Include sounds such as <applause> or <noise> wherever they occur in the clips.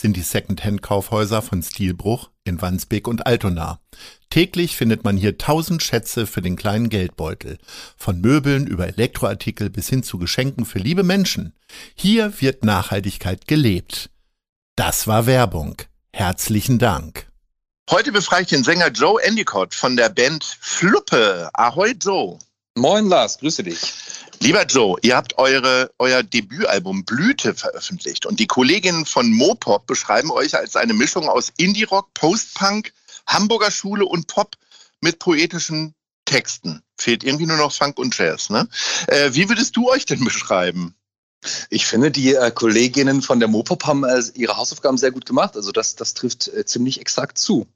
sind die Second-Hand-Kaufhäuser von Stilbruch in Wandsbek und Altona. Täglich findet man hier tausend Schätze für den kleinen Geldbeutel. Von Möbeln über Elektroartikel bis hin zu Geschenken für liebe Menschen. Hier wird Nachhaltigkeit gelebt. Das war Werbung. Herzlichen Dank. Heute befrage ich den Sänger Joe Endicott von der Band Fluppe. Ahoi Joe. Moin Lars, grüße dich. Lieber Joe, ihr habt eure, euer Debütalbum Blüte veröffentlicht und die Kolleginnen von Mopop beschreiben euch als eine Mischung aus Indie-Rock, Post-Punk, Hamburger Schule und Pop mit poetischen Texten. Fehlt irgendwie nur noch Funk und Jazz, ne? Äh, wie würdest du euch denn beschreiben? Ich finde, die äh, Kolleginnen von der Mopop haben äh, ihre Hausaufgaben sehr gut gemacht. Also das, das trifft äh, ziemlich exakt zu.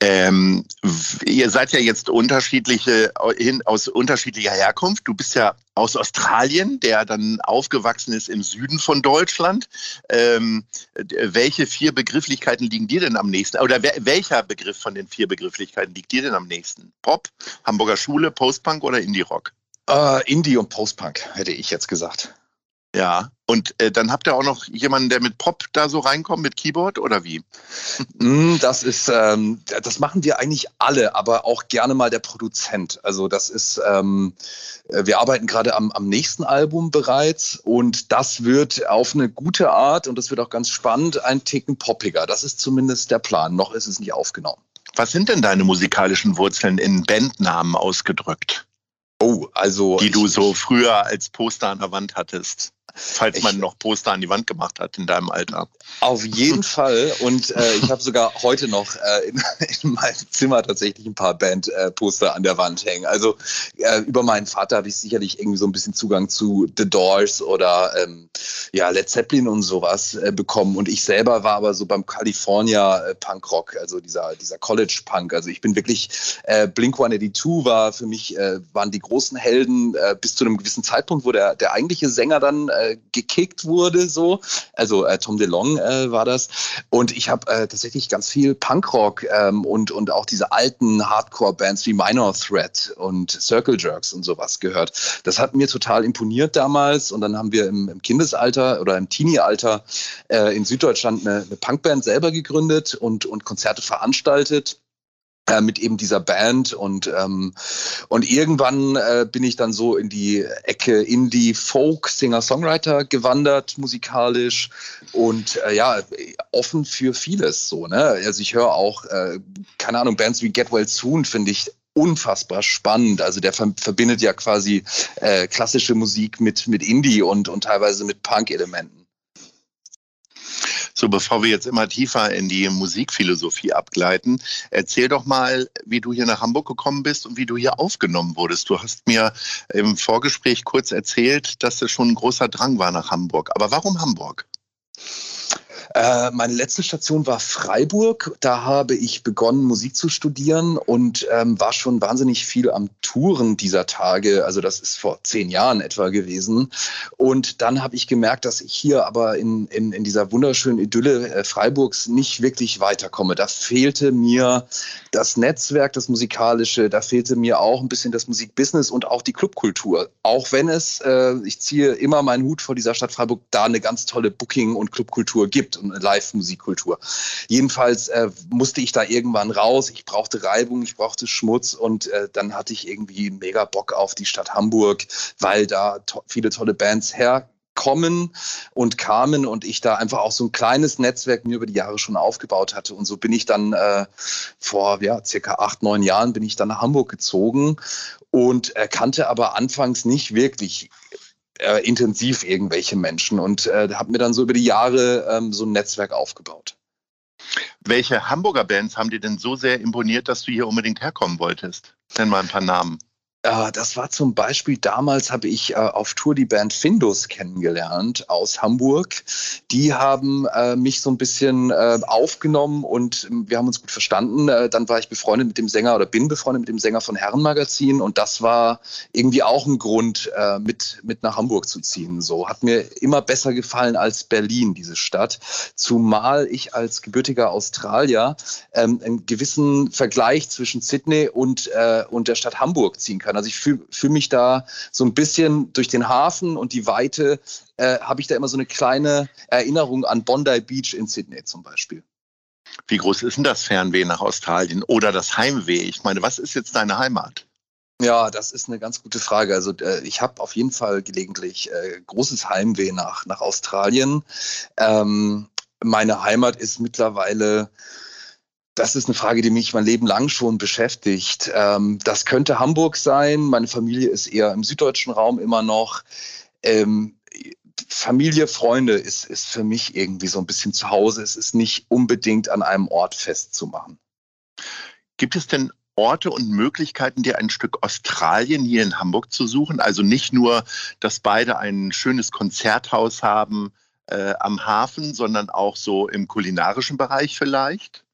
Ähm, ihr seid ja jetzt unterschiedliche aus unterschiedlicher Herkunft. Du bist ja aus Australien, der dann aufgewachsen ist im Süden von Deutschland. Ähm, welche vier Begrifflichkeiten liegen dir denn am nächsten? Oder welcher Begriff von den vier Begrifflichkeiten liegt dir denn am nächsten? Pop, Hamburger Schule, Postpunk oder Indie-Rock? Uh, Indie und Postpunk, hätte ich jetzt gesagt. Ja, und äh, dann habt ihr auch noch jemanden, der mit Pop da so reinkommt, mit Keyboard oder wie? Mm, das ist, ähm, das machen wir eigentlich alle, aber auch gerne mal der Produzent. Also das ist, ähm, äh, wir arbeiten gerade am, am nächsten Album bereits und das wird auf eine gute Art und das wird auch ganz spannend, ein Ticken poppiger. Das ist zumindest der Plan. Noch ist es nicht aufgenommen. Was sind denn deine musikalischen Wurzeln in Bandnamen ausgedrückt? Oh, also. Die du so früher als Poster an der Wand hattest falls man noch Poster an die Wand gemacht hat in deinem Alter. Auf jeden <laughs> Fall. Und äh, ich habe sogar heute noch äh, in, <laughs> in, meinem Zimmer tatsächlich ein paar Bandposter äh, an der Wand hängen. Also äh, über meinen Vater habe ich sicherlich irgendwie so ein bisschen Zugang zu The Doors oder ähm, ja, Led Zeppelin und sowas äh, bekommen. Und ich selber war aber so beim California äh, Punk Rock, also dieser, dieser College Punk. Also ich bin wirklich, Blink 182 war für mich, waren die großen Helden bis zu einem gewissen Zeitpunkt, wo der, der eigentliche Sänger dann gekickt wurde, so. Also äh, Tom DeLong äh, war das. Und ich habe äh, tatsächlich ganz viel Punkrock ähm, und, und auch diese alten Hardcore-Bands wie Minor Threat und Circle Jerks und sowas gehört. Das hat mir total imponiert damals. Und dann haben wir im, im Kindesalter oder im Teenie-Alter äh, in Süddeutschland eine, eine Punkband selber gegründet und, und Konzerte veranstaltet äh, mit eben dieser Band und ähm, und irgendwann äh, bin ich dann so in die Ecke Indie Folk Singer Songwriter gewandert musikalisch und äh, ja offen für vieles so ne also ich höre auch äh, keine Ahnung Bands wie Get Well Soon finde ich unfassbar spannend. Also der verbindet ja quasi äh, klassische Musik mit, mit Indie und, und teilweise mit Punk-Elementen. So, bevor wir jetzt immer tiefer in die Musikphilosophie abgleiten, erzähl doch mal, wie du hier nach Hamburg gekommen bist und wie du hier aufgenommen wurdest. Du hast mir im Vorgespräch kurz erzählt, dass es schon ein großer Drang war nach Hamburg. Aber warum Hamburg? Äh, meine letzte Station war Freiburg. Da habe ich begonnen, Musik zu studieren und ähm, war schon wahnsinnig viel am Touren dieser Tage. Also das ist vor zehn Jahren etwa gewesen. Und dann habe ich gemerkt, dass ich hier aber in, in, in dieser wunderschönen Idylle äh, Freiburgs nicht wirklich weiterkomme. Da fehlte mir das Netzwerk, das Musikalische, da fehlte mir auch ein bisschen das Musikbusiness und auch die Clubkultur. Auch wenn es, äh, ich ziehe immer meinen Hut vor dieser Stadt Freiburg, da eine ganz tolle Booking- und Clubkultur gibt Live-Musikkultur. Jedenfalls äh, musste ich da irgendwann raus. Ich brauchte Reibung, ich brauchte Schmutz und äh, dann hatte ich irgendwie mega Bock auf die Stadt Hamburg, weil da to viele tolle Bands her kommen und kamen und ich da einfach auch so ein kleines Netzwerk mir über die Jahre schon aufgebaut hatte. Und so bin ich dann äh, vor ja, circa acht, neun Jahren bin ich dann nach Hamburg gezogen und erkannte aber anfangs nicht wirklich äh, intensiv irgendwelche Menschen und äh, habe mir dann so über die Jahre ähm, so ein Netzwerk aufgebaut. Welche Hamburger Bands haben dir denn so sehr imponiert, dass du hier unbedingt herkommen wolltest? Nenn mal ein paar Namen. Äh, das war zum Beispiel, damals habe ich äh, auf Tour die Band Findus kennengelernt aus Hamburg. Die haben äh, mich so ein bisschen äh, aufgenommen und ähm, wir haben uns gut verstanden. Dann war ich befreundet mit dem Sänger oder bin befreundet mit dem Sänger von Herrenmagazin und das war irgendwie auch ein Grund, mit, mit nach Hamburg zu ziehen. So hat mir immer besser gefallen als Berlin, diese Stadt. Zumal ich als gebürtiger Australier ähm, einen gewissen Vergleich zwischen Sydney und, und der Stadt Hamburg ziehen kann kann. Also ich fühle fühl mich da so ein bisschen durch den Hafen und die Weite, äh, habe ich da immer so eine kleine Erinnerung an Bondi Beach in Sydney zum Beispiel. Wie groß ist denn das Fernweh nach Australien oder das Heimweh? Ich meine, was ist jetzt deine Heimat? Ja, das ist eine ganz gute Frage. Also äh, ich habe auf jeden Fall gelegentlich äh, großes Heimweh nach, nach Australien. Ähm, meine Heimat ist mittlerweile das ist eine Frage, die mich mein Leben lang schon beschäftigt. Ähm, das könnte Hamburg sein. Meine Familie ist eher im süddeutschen Raum immer noch. Ähm, Familie, Freunde ist, ist für mich irgendwie so ein bisschen zu Hause. Es ist nicht unbedingt an einem Ort festzumachen. Gibt es denn Orte und Möglichkeiten, dir ein Stück Australien hier in Hamburg zu suchen? Also nicht nur, dass beide ein schönes Konzerthaus haben äh, am Hafen, sondern auch so im kulinarischen Bereich vielleicht?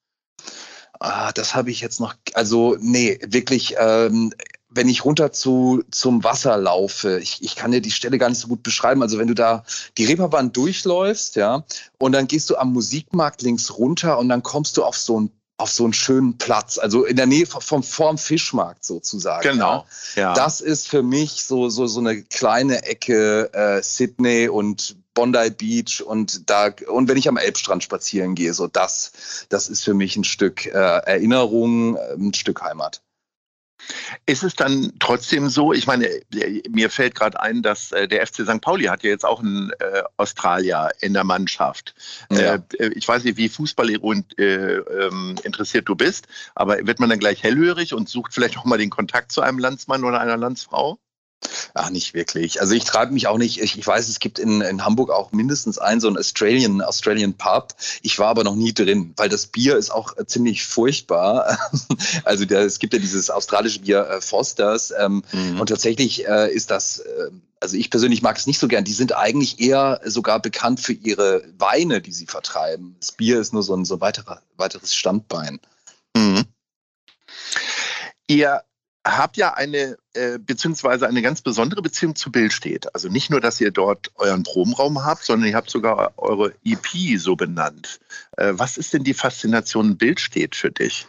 Ah, das habe ich jetzt noch, also nee, wirklich, ähm, wenn ich runter zu, zum Wasser laufe, ich, ich kann dir die Stelle gar nicht so gut beschreiben. Also wenn du da die Reeperbahn durchläufst, ja, und dann gehst du am Musikmarkt links runter und dann kommst du auf so einen auf so einen schönen Platz, also in der Nähe vom vorm Fischmarkt sozusagen. Genau. Ja. Das ist für mich so so so eine kleine Ecke äh, Sydney und Bondi Beach und da und wenn ich am Elbstrand spazieren gehe, so das, das ist für mich ein Stück äh, Erinnerung, ein Stück Heimat. Ist es dann trotzdem so, ich meine, mir fällt gerade ein, dass äh, der FC St. Pauli hat ja jetzt auch einen äh, Australier in der Mannschaft. Ja. Äh, ich weiß nicht, wie Fußball äh, ähm, interessiert du bist, aber wird man dann gleich hellhörig und sucht vielleicht auch mal den Kontakt zu einem Landsmann oder einer Landsfrau? Ach, nicht wirklich. Also ich treibe mich auch nicht. Ich, ich, weiß, es gibt in, in Hamburg auch mindestens einen so einen Australian, Australian Pub. Ich war aber noch nie drin, weil das Bier ist auch äh, ziemlich furchtbar. <laughs> also der, es gibt ja dieses australische Bier äh, Fosters. Ähm, mhm. Und tatsächlich äh, ist das, äh, also ich persönlich mag es nicht so gern. Die sind eigentlich eher sogar bekannt für ihre Weine, die sie vertreiben. Das Bier ist nur so ein so weiterer, weiteres Standbein. Mhm. Ihr habt ja eine, äh, beziehungsweise eine ganz besondere Beziehung zu Bild steht. Also nicht nur, dass ihr dort euren Probenraum habt, sondern ihr habt sogar eure EP so benannt. Äh, was ist denn die Faszination Bild steht für dich?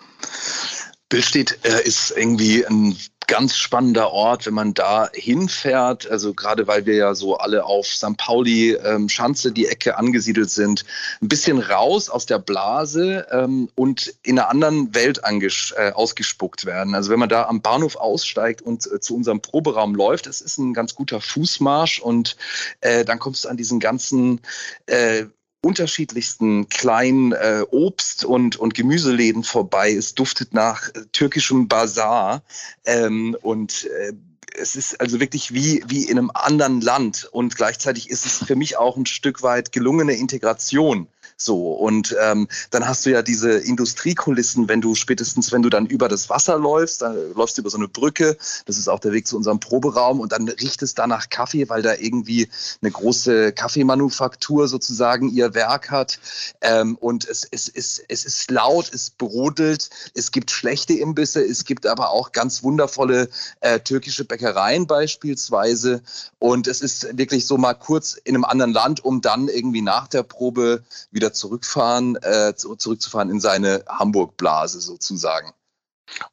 Billstedt äh, ist irgendwie ein ganz spannender Ort, wenn man da hinfährt. Also gerade weil wir ja so alle auf St. Pauli, ähm, Schanze, die Ecke angesiedelt sind, ein bisschen raus aus der Blase ähm, und in einer anderen Welt äh, ausgespuckt werden. Also wenn man da am Bahnhof aussteigt und äh, zu unserem Proberaum läuft, es ist ein ganz guter Fußmarsch und äh, dann kommst du an diesen ganzen äh, unterschiedlichsten kleinen äh, Obst- und, und Gemüseläden vorbei. Es duftet nach äh, türkischem Bazar ähm, und äh, es ist also wirklich wie, wie in einem anderen Land. Und gleichzeitig ist es für mich auch ein Stück weit gelungene Integration so, und ähm, dann hast du ja diese Industriekulissen, wenn du spätestens, wenn du dann über das Wasser läufst, dann läufst du über so eine Brücke, das ist auch der Weg zu unserem Proberaum und dann riecht es da nach Kaffee, weil da irgendwie eine große Kaffeemanufaktur sozusagen ihr Werk hat. Ähm, und es, es, es, es ist laut, es brodelt, es gibt schlechte Imbisse, es gibt aber auch ganz wundervolle äh, türkische Bäckereien beispielsweise. Und es ist wirklich so mal kurz in einem anderen Land, um dann irgendwie nach der Probe wieder zurückfahren, äh, zurückzufahren in seine Hamburg-Blase sozusagen.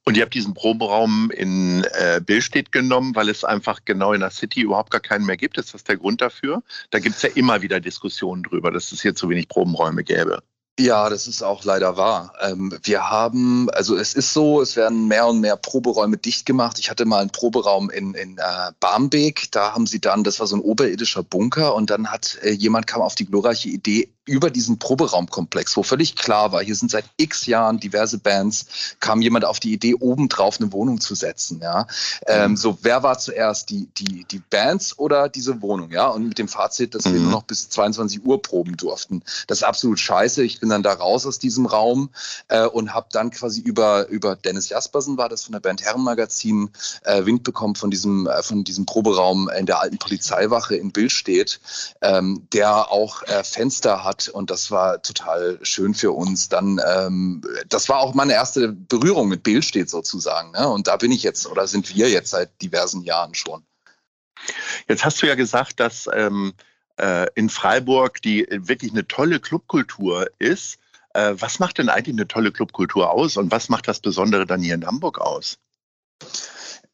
Und ihr habt diesen Proberaum in äh, Billstedt genommen, weil es einfach genau in der City überhaupt gar keinen mehr gibt. Ist das der Grund dafür? Da gibt es ja immer wieder Diskussionen drüber, dass es hier zu wenig Probenräume gäbe. Ja, das ist auch leider wahr. Ähm, wir haben, also es ist so, es werden mehr und mehr Proberäume dicht gemacht. Ich hatte mal einen Proberaum in, in äh, Barmbek, da haben sie dann, das war so ein oberirdischer Bunker und dann hat äh, jemand kam auf die glorreiche Idee, über diesen Proberaumkomplex, wo völlig klar war, hier sind seit x Jahren diverse Bands, kam jemand auf die Idee, obendrauf eine Wohnung zu setzen. Ja? Ähm, so, wer war zuerst, die, die, die Bands oder diese Wohnung? Ja? Und mit dem Fazit, dass wir Mhm. nur noch bis 22 Uhr proben durften. Das ist absolut scheiße. Ich bin dann da raus aus diesem Raum äh, und habe dann quasi über, über Dennis Jaspersen, war das von der Band Herrenmagazin, äh, Wind bekommen von diesem, äh, von diesem Proberaum in der alten Polizeiwache in Billstedt, ähm, der auch äh, Fenster hat und das war total schön für uns. Dann, ähm, das war auch meine erste Berührung mit Billstedt sozusagen. Ne? Und da bin ich jetzt oder sind wir jetzt seit diversen Jahren schon. Jetzt hast du ja gesagt, dass ähm, äh, in Freiburg die äh, wirklich eine tolle Clubkultur ist. Äh, was macht denn eigentlich eine tolle Clubkultur aus und was macht das Besondere dann hier in Hamburg aus?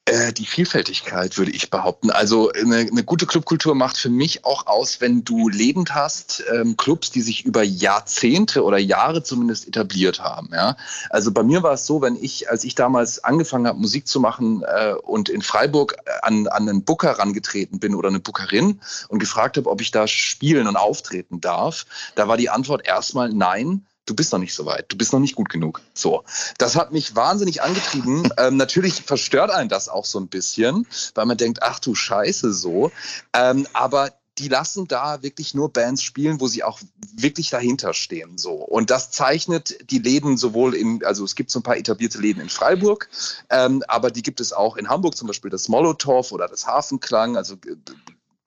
Äh, die Vielfältigkeit, würde ich behaupten. Also eine, eine gute Clubkultur macht für mich auch aus, wenn du lebend hast, ähm, Clubs, die sich über Jahrzehnte oder Jahre zumindest etabliert haben. Ja? Also bei mir war es so, wenn ich, als ich damals angefangen habe, Musik zu machen äh, und in Freiburg äh, an, an einen Booker rangetreten bin oder eine Bookerin und gefragt habe, ob ich da spielen und auftreten darf, da war die Antwort erstmal nein du bist noch nicht so weit, du bist noch nicht gut genug. So, das hat mich wahnsinnig angetrieben. <laughs> Ähm, natürlich verstört einen das auch so ein bisschen, weil man denkt, ach du Scheiße, so. Ähm, aber die lassen da wirklich nur Bands spielen, wo sie auch wirklich dahinter stehen. So. Und das zeichnet die Läden sowohl in, also es gibt so ein paar etablierte Läden in Freiburg, ähm, aber die gibt es auch in Hamburg, zum Beispiel das Molotow oder das Hafenklang, also äh,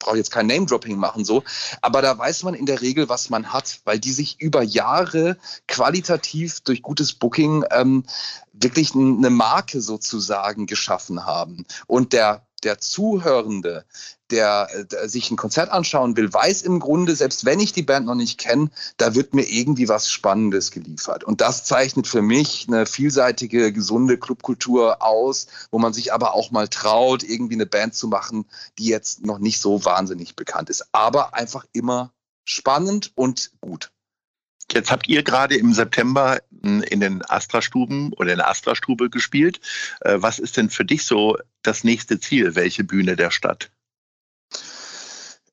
brauche jetzt kein Name-Dropping machen so, aber da weiß man in der Regel, was man hat, weil die sich über Jahre qualitativ durch gutes Booking ähm, wirklich eine Marke sozusagen geschaffen haben. Und der, der Zuhörende, der, der sich ein Konzert anschauen will, weiß im Grunde, selbst wenn ich die Band noch nicht kenne, da wird mir irgendwie was Spannendes geliefert. Und das zeichnet für mich eine vielseitige, gesunde Clubkultur aus, wo man sich aber auch mal traut, irgendwie eine Band zu machen, die jetzt noch nicht so wahnsinnig bekannt ist, aber einfach immer spannend und gut. Jetzt habt ihr gerade im September mh, in den Astra-Stuben oder in der Astra-Stube gespielt. Äh, was ist denn für dich so das nächste Ziel? Welche Bühne der Stadt?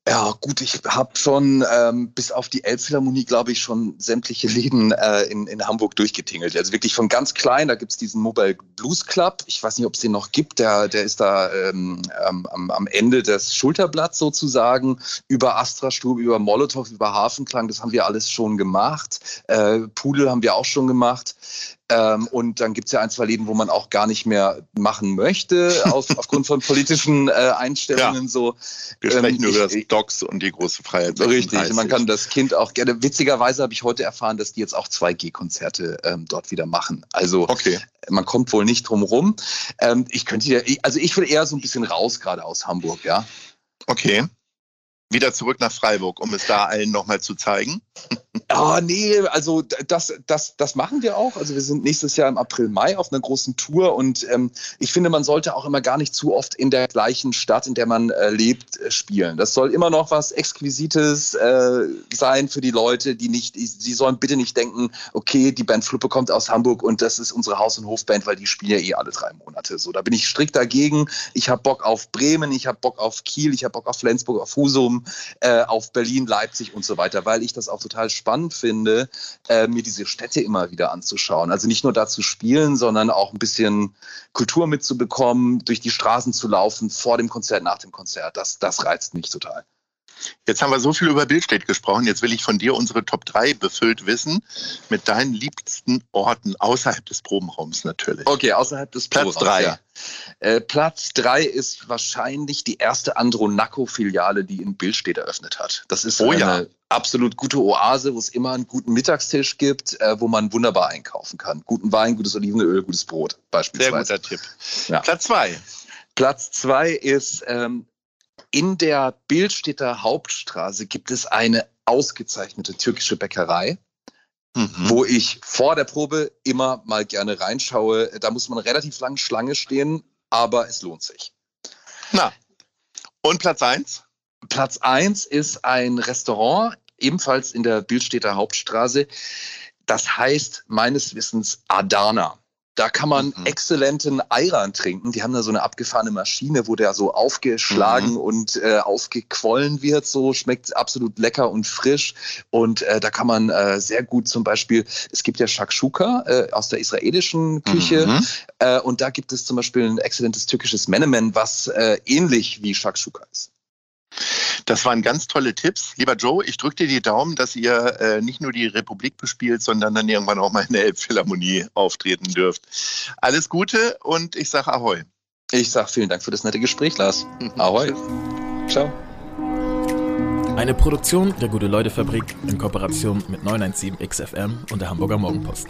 Ja, gut, ich habe schon ähm, bis auf die Elbphilharmonie, glaube ich, schon sämtliche Läden äh, in, in Hamburg durchgetingelt. Also wirklich von ganz klein, da gibt's diesen Mobile Blues Club. Ich weiß nicht, ob es den noch gibt. Der, der ist da ähm, am, am Ende des Schulterblatts sozusagen. Über Astra-Stube, über Molotow, über Hafenklang, das haben wir alles schon gemacht. Äh, Pudel haben wir auch schon gemacht. Ähm, und dann gibt's ja ein, zwei Läden, wo man auch gar nicht mehr machen möchte, auf, <laughs> aufgrund von politischen äh, Einstellungen. So. Wir Ähm, sprechen über ich- das Docs und die große Freiheit. Richtig, 36. man kann das Kind auch gerne. Witzigerweise habe ich heute erfahren, dass die jetzt auch 2G-Konzerte ähm, dort wieder machen. Also Okay. man kommt wohl nicht drum rum. Ähm, ich könnte ja, also ich will eher so ein bisschen raus gerade aus Hamburg, ja. Okay. Wieder zurück nach Freiburg, um es da allen nochmal zu zeigen. Ah, nee, also das, das, das machen wir auch. Also wir sind nächstes Jahr im April, Mai auf einer großen Tour und ähm, ich finde, man sollte auch immer gar nicht zu oft in der gleichen Stadt, in der man äh, lebt, äh, spielen. Das soll immer noch was Exquisites äh, sein für die Leute, die nicht, sie sollen bitte nicht denken, okay, die Band Fluppe kommt aus Hamburg und das ist unsere Haus- und Hofband, weil die spielen ja eh alle drei Monate. So, da bin ich strikt dagegen. Ich habe Bock auf Bremen, ich habe Bock auf Kiel, ich habe Bock auf Flensburg, auf Husum, äh, auf Berlin, Leipzig und so weiter, weil ich das auch total spannend finde, äh, mir diese Städte immer wieder anzuschauen. Also nicht nur da zu spielen, sondern auch ein bisschen Kultur mitzubekommen, durch die Straßen zu laufen, vor dem Konzert, nach dem Konzert. Das, das reizt mich total. Jetzt haben wir so viel über Bildstedt gesprochen. Jetzt will ich von dir unsere Top 3 befüllt wissen. Mit deinen liebsten Orten außerhalb des Probenraums natürlich. Okay, außerhalb des Platz Proberaums, drei. Ja. Äh, Platz drei ist wahrscheinlich die erste Andronaco-Filiale, die in Billstedt eröffnet hat. Das ist Oh eine ja. absolut gute Oase, wo es immer einen guten Mittagstisch gibt, äh, wo man wunderbar einkaufen kann. Guten Wein, gutes Olivenöl, gutes Brot Sehr beispielsweise. guter Tipp. Ja. Platz 2. Platz zwei ist ähm, in der Bildstädter Hauptstraße gibt es eine ausgezeichnete türkische Bäckerei, Mhm. wo ich vor der Probe immer mal gerne reinschaue. Da muss man relativ lang Schlange stehen, aber es lohnt sich. Na. Und Platz 1? Platz eins ist ein Restaurant, ebenfalls in der Bildstädter Hauptstraße. Das heißt meines Wissens Adana. Da kann man Mhm. exzellenten Ayran trinken. Die haben da so eine abgefahrene Maschine, wo der so aufgeschlagen Mhm. und äh, aufgequollen wird. So schmeckt absolut lecker und frisch. Und äh, da kann man äh, sehr gut zum Beispiel, es gibt ja Shakshuka äh, aus der israelischen Küche. Mhm. Äh, und da gibt es zum Beispiel ein exzellentes türkisches Menemen, was äh, ähnlich wie Shakshuka ist. Das waren ganz tolle Tipps. Lieber Joe, ich drücke dir die Daumen, dass ihr äh, nicht nur die Republik bespielt, sondern dann irgendwann auch mal in der Elbphilharmonie auftreten dürft. Alles Gute und ich sage Ahoi. Ich sage vielen Dank für das nette Gespräch, Lars. <laughs> Ahoi. Ciao. Eine Produktion der Gute-Leute-Fabrik in Kooperation mit 917 XFM und der Hamburger Morgenpost.